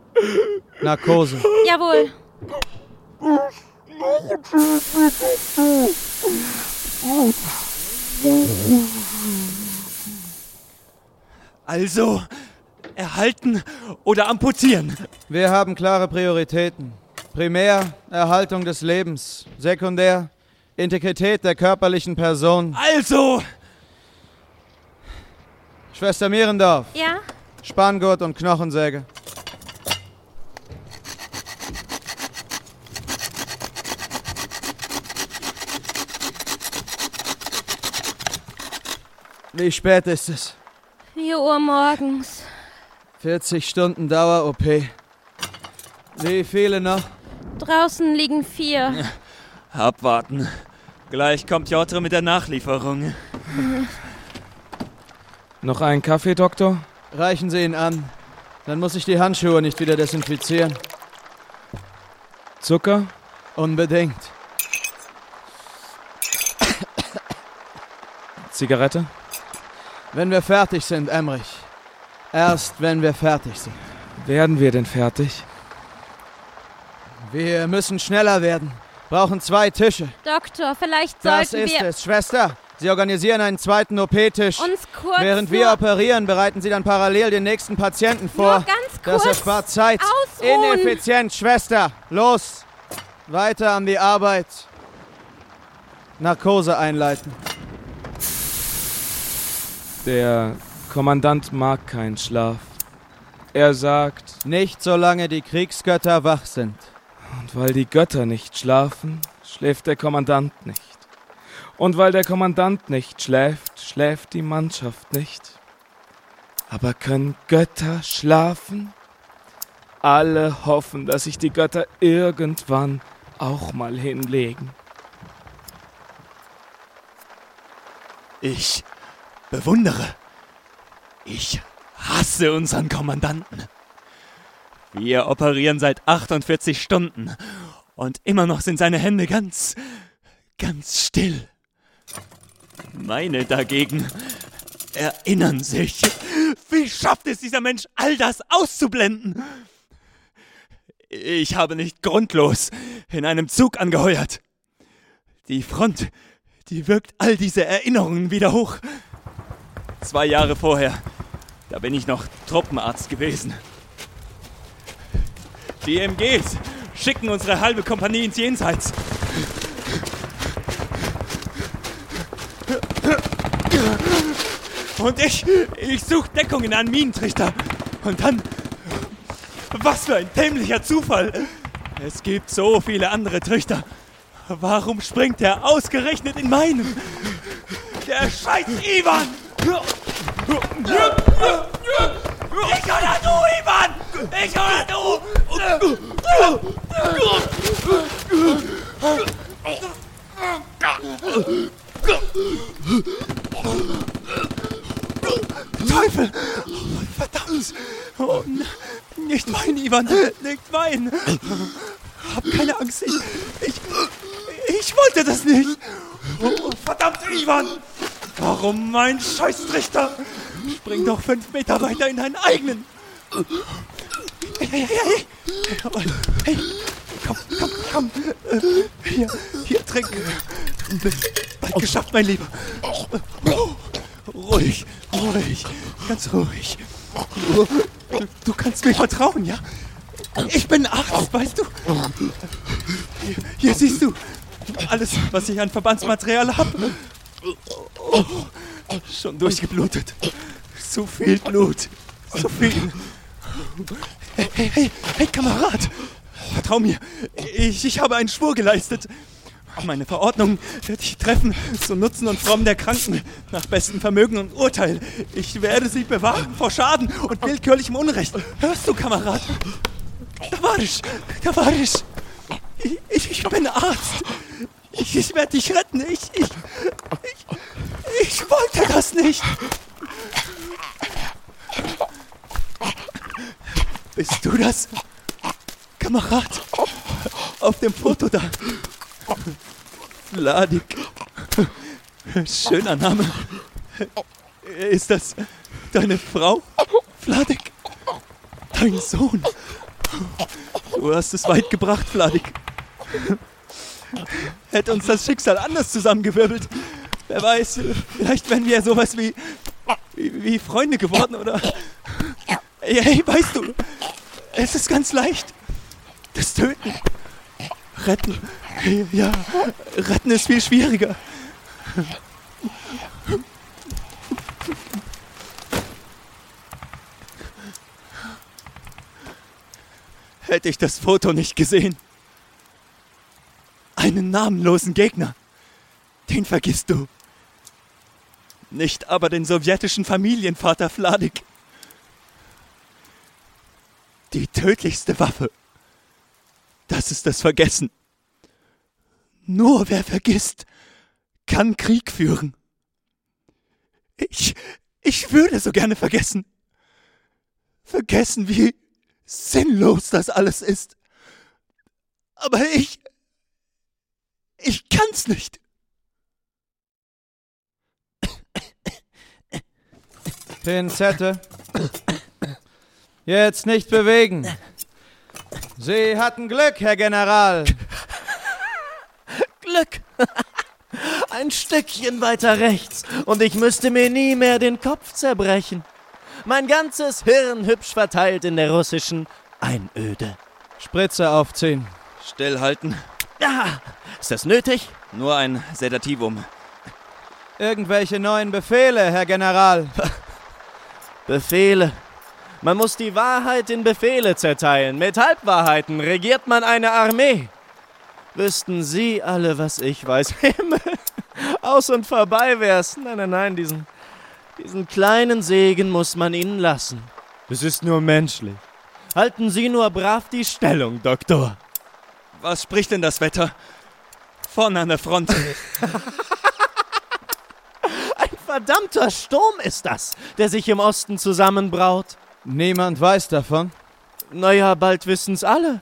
Narkose. Jawohl. Also erhalten oder amputieren. Wir haben klare Prioritäten. Primär Erhaltung des Lebens. Sekundär Integrität der körperlichen Person. Also, Schwester Mierendorf, Ja? Spanngurt und Knochensäge. Wie spät ist es? 4 Uhr morgens. 40 Stunden Dauer-OP. Wie viele noch? Draußen liegen vier. Abwarten. Gleich kommt Jotre mit der Nachlieferung. Noch einen Kaffee, Doktor? Reichen Sie ihn an. Dann muss ich die Handschuhe nicht wieder desinfizieren. Zucker? Unbedingt. Zigarette? Wenn wir fertig sind, Emrich. Erst wenn wir fertig sind. Werden wir denn fertig? Wir müssen schneller werden. Brauchen zwei Tische. Doktor, vielleicht Das sollten ist wir es, Schwester. Sie organisieren einen zweiten OP-Tisch. uns kurz Während wir operieren, bereiten Sie dann parallel den nächsten Patienten vor. Nur ganz Das kurz erspart Zeit. ausruhen. Ineffizient, Schwester. Los. Weiter an die Arbeit. Narkose einleiten. Der Kommandant mag keinen Schlaf. Er sagt, Nicht solange die Kriegsgötter wach sind. und weil die Götter nicht schlafen, schläft der Kommandant nicht. Und weil der Kommandant nicht schläft, schläft die Mannschaft nicht. Aber können Götter schlafen? Alle hoffen, dass sich die Götter irgendwann auch mal hinlegen. Ich bewundere. Ich hasse unseren Kommandanten. Wir operieren seit 48 Stunden und immer noch sind seine Hände ganz, ganz still. Meine dagegen erinnern sich. Wie schafft es dieser Mensch, all das auszublenden? Ich habe nicht grundlos in einem Zug angeheuert. Die Front, die wirkt all diese Erinnerungen wieder hoch. Zwei Jahre vorher, da bin ich noch Truppenarzt gewesen. Die MGs schicken unsere halbe Kompanie ins Jenseits. Und ich, ich suche Deckung in einen Minentrichter. Und dann, was für ein dämlicher Zufall. Es gibt so viele andere Trichter. Warum springt er ausgerechnet in meinen? Der scheiß Ivan! Ich oder du, Ivan! Ich oder du! Teufel! Verdammt! Oh, nicht weinen, Ivan! Nicht weinen! Hab keine Angst! Ich, ich, ich wollte das nicht! Oh, verdammt, Ivan! Warum mein Scheißtrichter? Spring doch fünf Meter weiter in deinen eigenen! Hey, hey, hey! Hey, hey. Komm, komm, komm! Hier, hier, trink! Bald geschafft, mein Lieber! Ruhig, ruhig, ganz ruhig. Du, du, du kannst mir vertrauen, ja? Ich bin Arzt, weißt du? Hier, hier siehst du alles, was ich an Verbandsmaterial habe. Oh, schon durchgeblutet. Zu viel Blut. Zu viel. Hey, hey, hey, hey, Kamerad. Vertrau mir. Ich, ich habe einen Schwur geleistet. Meine Verordnung werde ich treffen, zu Nutzen und Fromm der Kranken, nach bestem Vermögen und Urteil. Ich werde sie bewahren vor Schaden und willkürlichem Unrecht. Hörst du, Kamerad? Da war ich, da war ich. Ich, ich bin Arzt. Ich, ich werde dich retten. Ich, ich, ich, wollte das nicht. Bist du das, Kamerad? Auf dem Foto da. Vladik. Schöner Name. Ist das deine Frau, Vladik? Dein Sohn? Du hast es weit gebracht, Vladik. Hätte uns das Schicksal anders zusammengewirbelt. Wer weiß, vielleicht wären wir sowas wie, wie, wie Freunde geworden oder... Hey, hey, weißt du, es ist ganz leicht. Das Töten. Retten. Ja, retten ist viel schwieriger. Hätte ich das Foto nicht gesehen. Einen namenlosen Gegner. Den vergisst du. Nicht aber den sowjetischen Familienvater Vladik. Die tödlichste Waffe. Das ist das Vergessen. Nur wer vergisst, kann Krieg führen. Ich, ich würde so gerne vergessen. Vergessen, wie sinnlos das alles ist. Aber ich, ich kann's nicht. Pinzette. Jetzt nicht bewegen. Sie hatten Glück, Herr General. Glück. Ein Stückchen weiter rechts und ich müsste mir nie mehr den Kopf zerbrechen. Mein ganzes Hirn hübsch verteilt in der russischen Einöde. Spritze aufziehen. Stillhalten. Ja, ist das nötig? Nur ein Sedativum. Irgendwelche neuen Befehle, Herr General. Befehle. Man muss die Wahrheit in Befehle zerteilen. Mit Halbwahrheiten regiert man eine Armee. Wüssten Sie alle, was ich weiß. Himmel, aus und vorbei wär's. Nein, nein, nein, diesen, diesen kleinen Segen muss man Ihnen lassen. Es ist nur menschlich. Halten Sie nur brav die Stellung, Doktor. Was spricht denn das Wetter? Vorne an der Front. Verdammter Sturm ist das, der sich im Osten zusammenbraut. Niemand weiß davon. Naja, bald wissen's alle.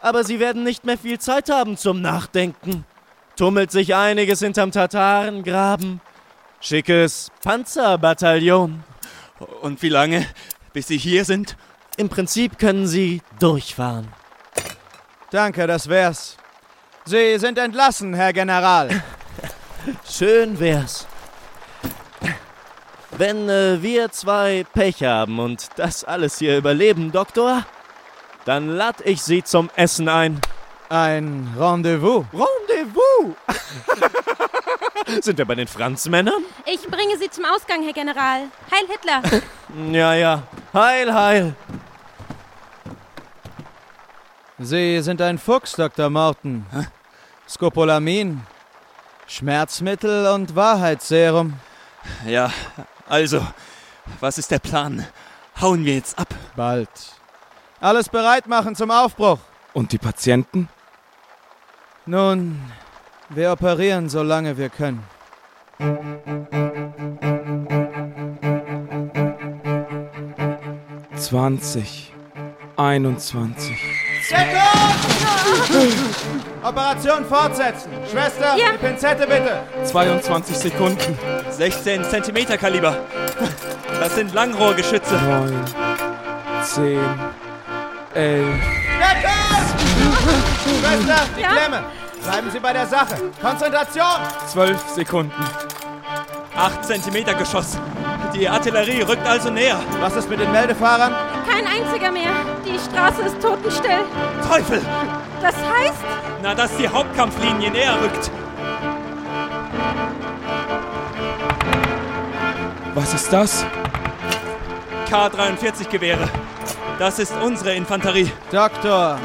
Aber sie werden nicht mehr viel Zeit haben zum Nachdenken. Tummelt sich einiges hinterm Tatarengraben. Schickes Panzerbataillon. Und wie lange, bis Sie hier sind? Im Prinzip können sie durchfahren. Danke, das wär's. Sie sind entlassen, Herr General. Schön wär's. Wenn äh, wir zwei Pech haben und das alles hier überleben, Doktor, dann lad ich Sie zum Essen ein. Ein Rendezvous. Rendezvous! Sind wir bei den Franzmännern? Ich bringe Sie zum Ausgang, Herr General. Heil Hitler! Ja, ja. Heil, heil. Sie sind ein Fuchs, Dr. Morton. Scopolamin. Schmerzmittel und Wahrheitsserum. Ja, also, was ist der Plan? Hauen wir jetzt ab? Bald. Alles bereit machen zum Aufbruch. Und die Patienten? Nun, wir operieren, solange wir können. Zwanzig. Einundzwanzig. Operation fortsetzen. Schwester, Ja. die Pinzette bitte. 22 Sekunden. 16 Zentimeter Kaliber. Das sind Langrohrgeschütze. Neun. Zehn. Elf. Schwester, die Ja? Klemme. Bleiben Sie bei der Sache. Konzentration. Zwölf Sekunden. 8 Zentimeter Geschoss. Die Artillerie rückt also näher. Was ist mit den Meldefahrern? Kein einziger mehr. Die Straße ist totenstill. Teufel! Das heißt, Na, dass die Hauptkampflinie näher rückt. Was ist das? K-43-Gewehre. Das ist unsere Infanterie. Doktor,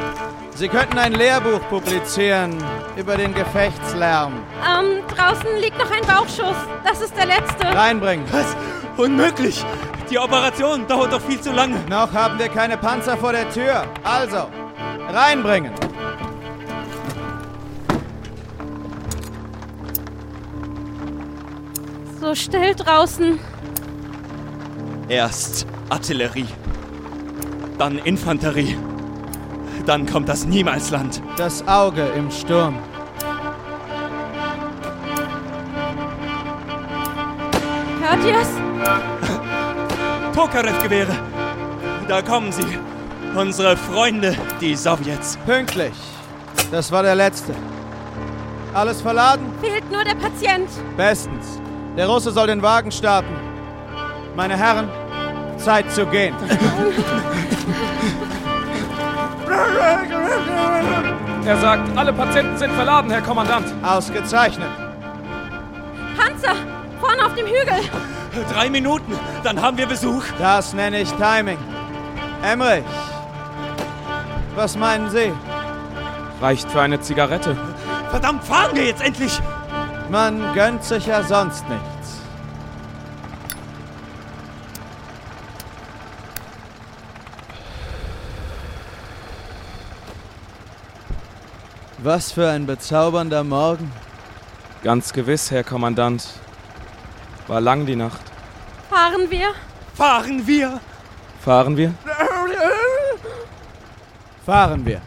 Sie könnten ein Lehrbuch publizieren über den Gefechtslärm. ähm, draußen liegt noch ein Bauchschuss. Das ist der letzte. Reinbringen. Was? Unmöglich! Die Operation dauert doch viel zu lange. Noch haben wir keine Panzer vor der Tür. Also, reinbringen. So still draußen. Erst Artillerie. Dann Infanterie. Dann kommt das Niemalsland. Das Auge im Sturm. Hört ihr's? Tokarev-Gewehre. Da kommen sie. Unsere Freunde, die Sowjets. Pünktlich. Das war der letzte. Alles verladen? Fehlt nur der Patient. Bestens. Der Russe soll den Wagen starten. Meine Herren, Zeit zu gehen. Er sagt, alle Patienten sind verladen, Herr Kommandant. Ausgezeichnet. Panzer! Vorne auf dem Hügel! Drei Minuten, dann haben wir Besuch. Das nenne ich Timing. Emmerich, was meinen Sie? Reicht für eine Zigarette. Verdammt, fahren wir jetzt endlich! Man gönnt sich ja sonst nichts. Was für ein bezaubernder Morgen. Ganz gewiss, Herr Kommandant. War lang die Nacht. Fahren wir? Fahren wir? Fahren wir? Fahren wir.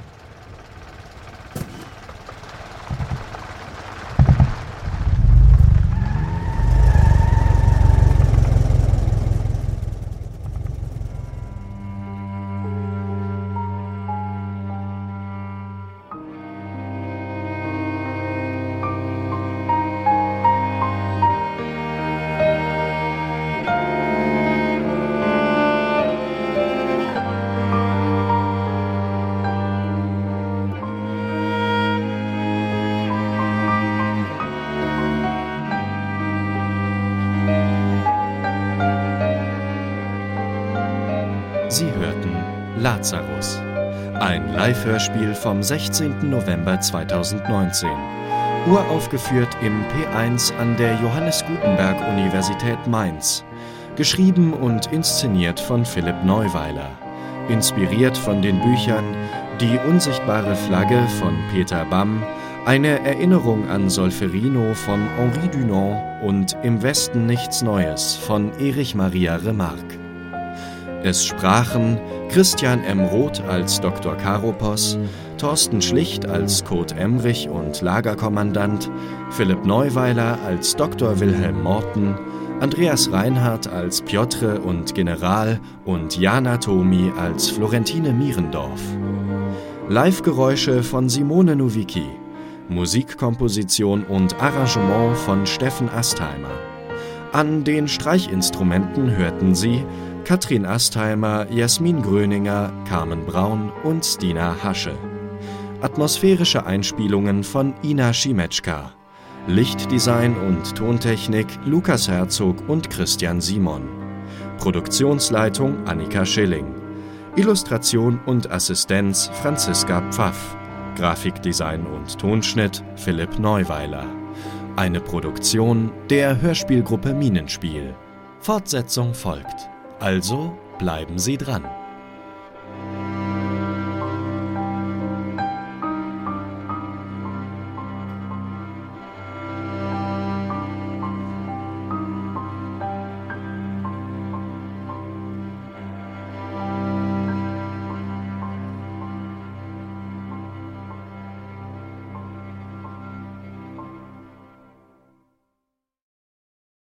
Ein Live-Hörspiel vom 16. November 2019. Uraufgeführt im P1 an der Johannes Gutenberg Universität Mainz. Geschrieben und inszeniert von Philipp Neuweiler. Inspiriert von den Büchern Die unsichtbare Flagge von Peter Bamm, eine Erinnerung an Solferino von Henri Dunant und Im Westen nichts Neues von Erich Maria Remarque. Es sprachen Christian M. Roth als Dr. Karopos, Thorsten Schlicht als Kurt Emrich und Lagerkommandant, Philipp Neuweiler als Dr. Wilhelm Morten, Andreas Reinhardt als Piotre und General und Jana Tomi als Florentine Mierendorf. Live-Geräusche von Simone Nowicki. Musikkomposition und Arrangement von Steffen Astheimer. An den Streichinstrumenten hörten Sie Katrin Astheimer, Jasmin Gröninger, Carmen Braun und Stina Hasche. Atmosphärische Einspielungen von Ina Schimetschka. Lichtdesign und Tontechnik Lukas Herzog und Christian Simon. Produktionsleitung Annika Schilling. Illustration und Assistenz Franziska Pfaff. Grafikdesign und Tonschnitt Philipp Neuweiler. Eine Produktion der Hörspielgruppe Minenspiel. Fortsetzung folgt. Also bleiben Sie dran.